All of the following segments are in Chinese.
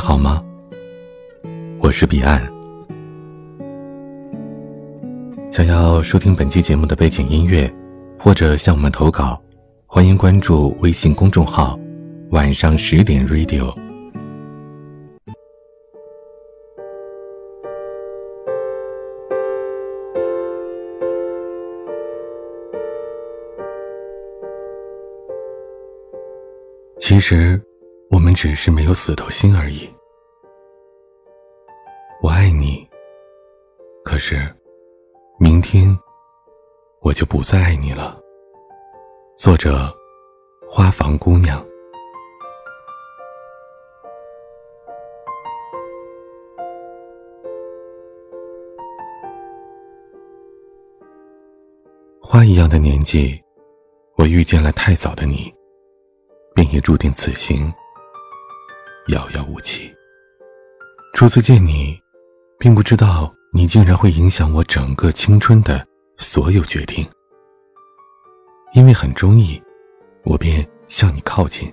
好吗？我是彼岸。想要收听本期节目的背景音乐，或者向我们投稿，欢迎关注微信公众号“晚上十点 Radio”。其实，我们只是没有死透心而已。我爱你，可是，明天我就不再爱你了。作者：花房姑娘。花一样的年纪，我遇见了太早的你。便也注定此行遥遥无期。初次见你，并不知道你竟然会影响我整个青春的所有决定。因为很中意，我便向你靠近，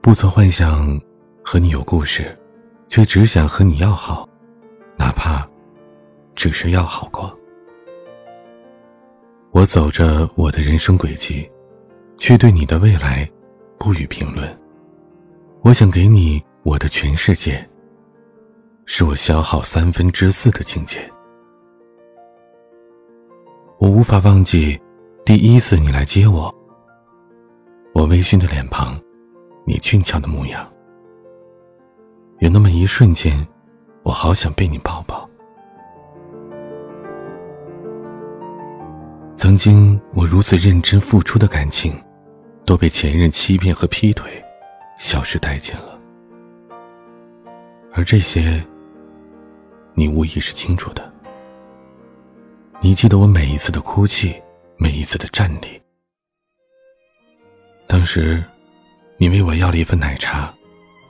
不曾幻想和你有故事，却只想和你要好，哪怕只是要好过。我走着我的人生轨迹。却对你的未来不予评论。我想给你我的全世界，是我消耗三分之四的境界。我无法忘记第一次你来接我，我微醺的脸庞，你俊俏的模样。有那么一瞬间，我好想被你抱抱。曾经我如此认真付出的感情。都被前任欺骗和劈腿，消失殆尽了。而这些，你无疑是清楚的。你记得我每一次的哭泣，每一次的站立。当时，你为我要了一份奶茶，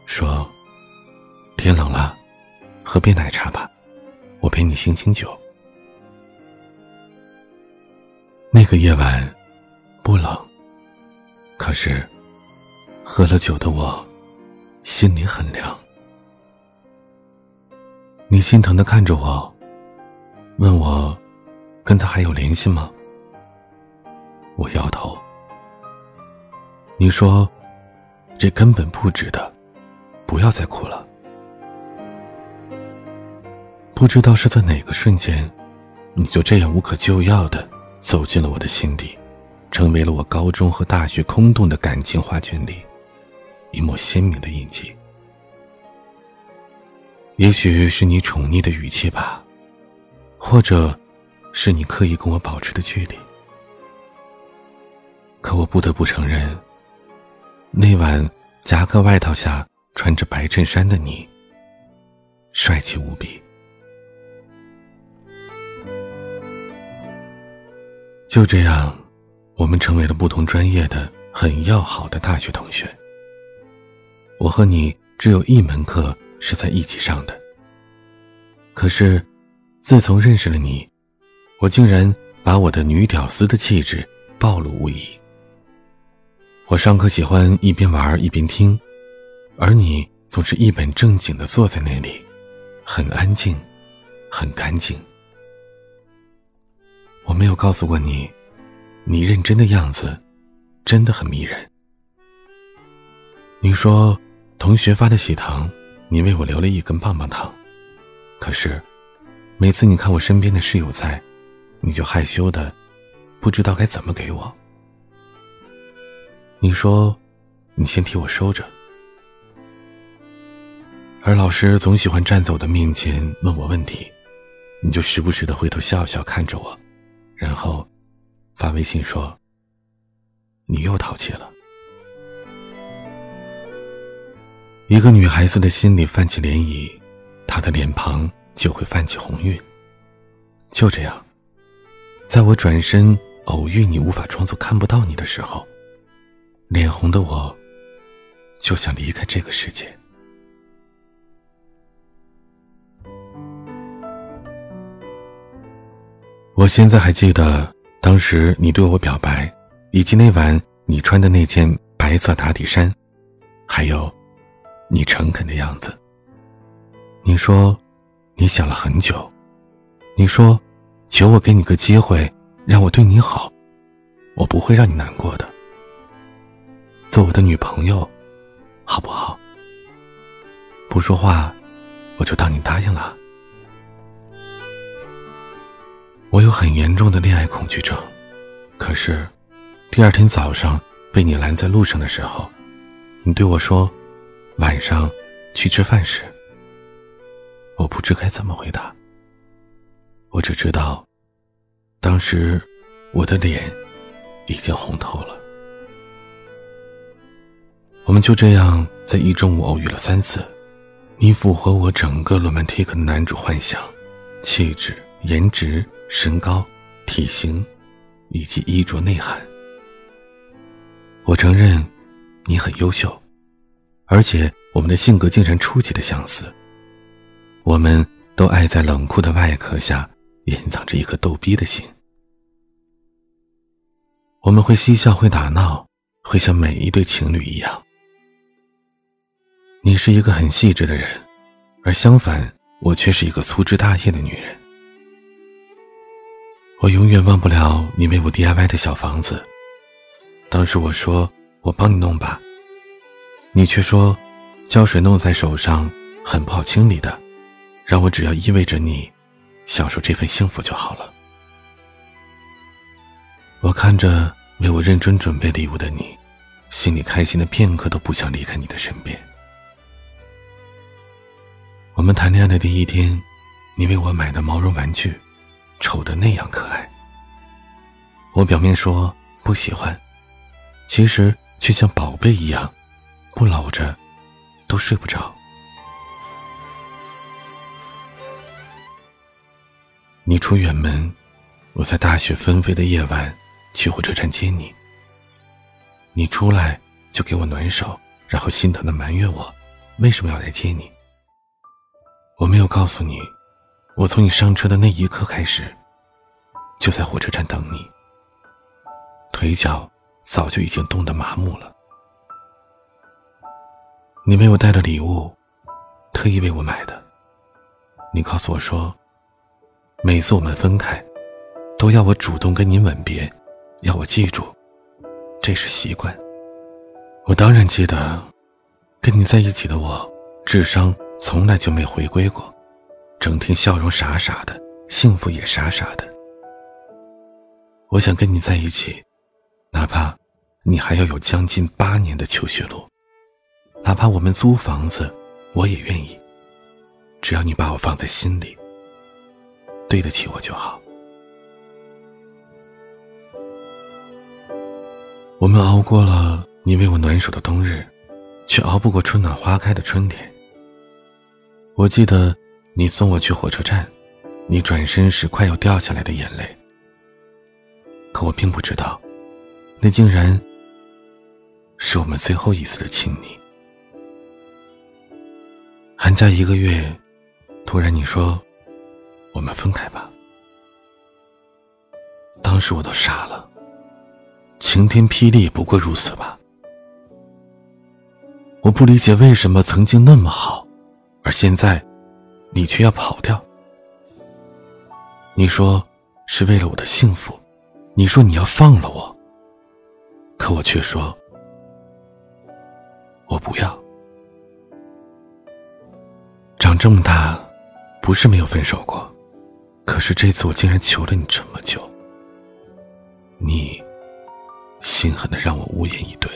说：“天冷了，喝杯奶茶吧，我陪你醒醒酒。”那个夜晚，不冷。可是，喝了酒的我，心里很凉。你心疼的看着我，问我，跟他还有联系吗？我摇头。你说，这根本不值得，不要再哭了。不知道是在哪个瞬间，你就这样无可救药的走进了我的心底。成为了我高中和大学空洞的感情画卷里一抹鲜明的印记。也许是你宠溺的语气吧，或者是你刻意跟我保持的距离。可我不得不承认，那晚夹克外套下穿着白衬衫的你，帅气无比。就这样。我们成为了不同专业的很要好的大学同学。我和你只有一门课是在一起上的。可是，自从认识了你，我竟然把我的女屌丝的气质暴露无遗。我上课喜欢一边玩一边听，而你总是一本正经的坐在那里，很安静，很干净。我没有告诉过你。你认真的样子，真的很迷人。你说，同学发的喜糖，你为我留了一根棒棒糖。可是，每次你看我身边的室友在，你就害羞的，不知道该怎么给我。你说，你先替我收着。而老师总喜欢站在我的面前问我问题，你就时不时的回头笑笑看着我，然后。发微信说：“你又淘气了。”一个女孩子的心里泛起涟漪，她的脸庞就会泛起红晕。就这样，在我转身偶遇你，无法装作看不到你的时候，脸红的我就想离开这个世界。我现在还记得。当时你对我表白，以及那晚你穿的那件白色打底衫，还有你诚恳的样子。你说，你想了很久。你说，求我给你个机会，让我对你好，我不会让你难过的。做我的女朋友，好不好？不说话，我就当你答应了。我有很严重的恋爱恐惧症，可是，第二天早上被你拦在路上的时候，你对我说：“晚上去吃饭时。”我不知该怎么回答。我只知道，当时我的脸已经红透了。我们就这样在一中午偶遇了三次，你符合我整个罗曼蒂克的男主幻想：气质、颜值、身高、体型，以及衣着内涵。我承认，你很优秀，而且我们的性格竟然出奇的相似。我们都爱在冷酷的外壳下隐藏着一颗逗逼的心。我们会嬉笑，会打闹，会像每一对情侣一样。你是一个很细致的人，而相反，我却是一个粗枝大叶的女人。我永远忘不了你为我 DIY 的小房子。当时我说：“我帮你弄吧。”你却说：“胶水弄在手上很不好清理的。”让我只要依偎着你，享受这份幸福就好了。我看着为我认真准备礼物的你，心里开心的片刻都不想离开你的身边。我们谈恋爱的第一天，你为我买的毛绒玩具，丑的那样可爱。我表面说不喜欢，其实却像宝贝一样，不搂着都睡不着。你出远门，我在大雪纷飞的夜晚去火车站接你。你出来就给我暖手，然后心疼的埋怨我为什么要来接你。我没有告诉你，我从你上车的那一刻开始，就在火车站等你。腿脚早就已经冻得麻木了。你为我带了礼物，特意为我买的。你告诉我说。每次我们分开，都要我主动跟你吻别，要我记住，这是习惯。我当然记得，跟你在一起的我，智商从来就没回归过，整天笑容傻傻的，幸福也傻傻的。我想跟你在一起，哪怕你还要有将近八年的求学路，哪怕我们租房子，我也愿意，只要你把我放在心里。对得起我就好。我们熬过了你为我暖手的冬日，却熬不过春暖花开的春天。我记得你送我去火车站，你转身时快要掉下来的眼泪。可我并不知道，那竟然是我们最后一次的亲昵。寒假一个月，突然你说。我们分开吧。当时我都傻了，晴天霹雳不过如此吧。我不理解为什么曾经那么好，而现在你却要跑掉。你说是为了我的幸福，你说你要放了我，可我却说我不要。这么大，不是没有分手过。可是这次我竟然求了你这么久，你心狠的让我无言以对。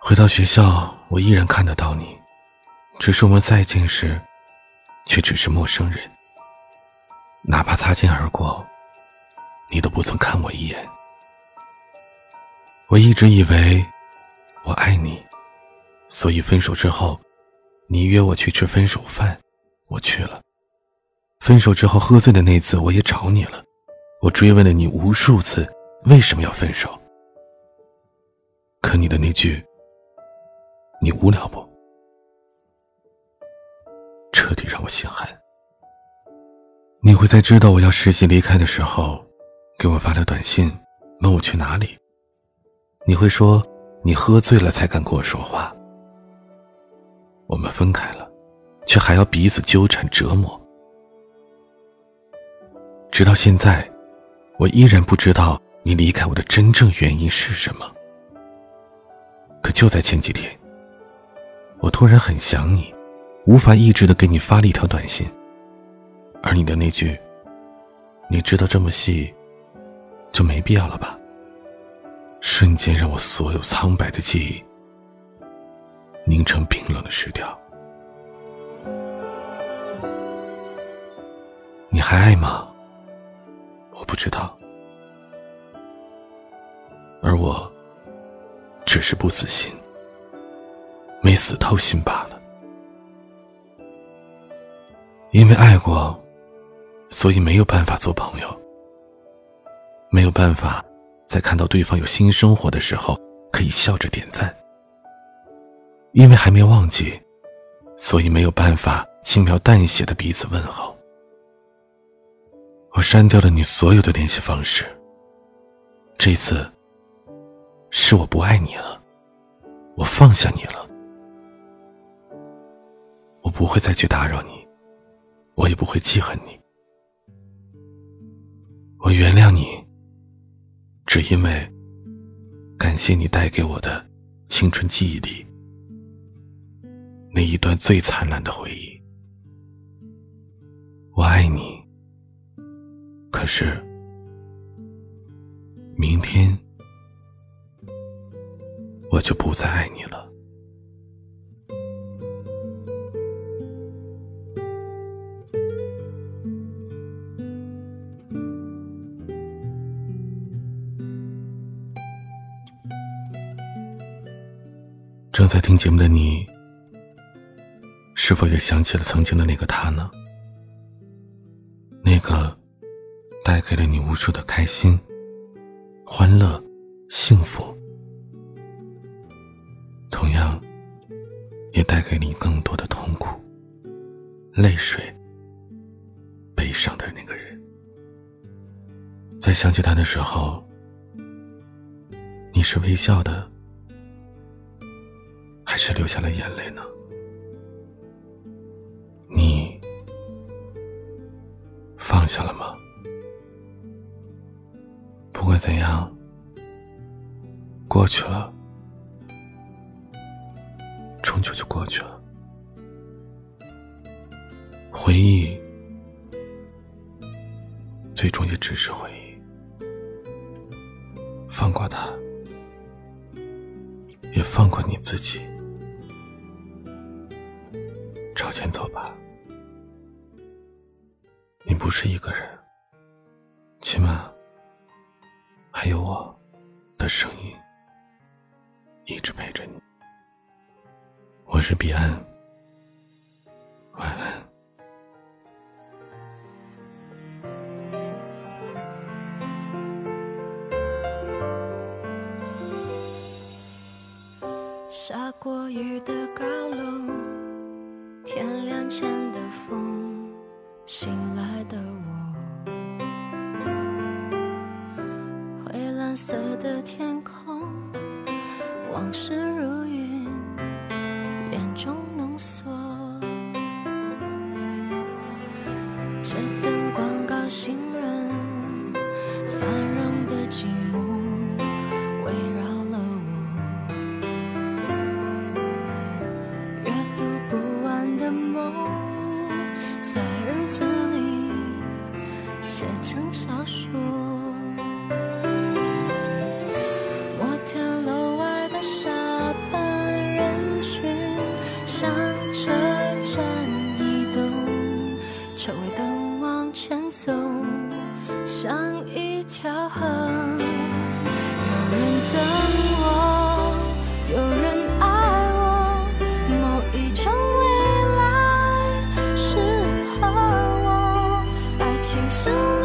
回到学校，我依然看得到你，只是我们再见时，却只是陌生人。哪怕擦肩而过，你都不曾看我一眼。我一直以为我爱你，所以分手之后。你约我去吃分手饭，我去了。分手之后喝醉的那次，我也找你了。我追问了你无数次，为什么要分手？可你的那句“你无聊不”，彻底让我心寒。你会在知道我要实习离开的时候，给我发了短信，问我去哪里。你会说你喝醉了才敢跟我说话。我们分开了，却还要彼此纠缠折磨。直到现在，我依然不知道你离开我的真正原因是什么。可就在前几天，我突然很想你，无法抑制的给你发了一条短信。而你的那句“你知道这么细，就没必要了吧”，瞬间让我所有苍白的记忆凝成冰冷的石条。你还爱吗？我不知道，而我只是不死心，没死透心罢了。因为爱过，所以没有办法做朋友，没有办法在看到对方有新生活的时候可以笑着点赞。因为还没忘记，所以没有办法轻描淡写的彼此问候。我删掉了你所有的联系方式。这次是我不爱你了，我放下你了，我不会再去打扰你，我也不会记恨你，我原谅你，只因为感谢你带给我的青春记忆里那一段最灿烂的回忆。我爱你。可是，明天我就不再爱你了。正在听节目的你，是否也想起了曾经的那个他呢？那个。带给了你无数的开心、欢乐、幸福，同样，也带给你更多的痛苦、泪水、悲伤的那个人。在想起他的时候，你是微笑的，是流下了眼泪呢？你放下了吗？不管怎样，过去了，终究就过去了。回忆，最终也只是回忆。放过他，也放过你自己。先走吧，你不是一个人，起码。还有我的声音，一直陪着你。我是彼岸，晚安。下过雨的高窗，前的风，醒来的我。灰蓝色的天空，往事如写成小说摩天楼外的下班人群向车站移动车尾灯往前走像一条河。情深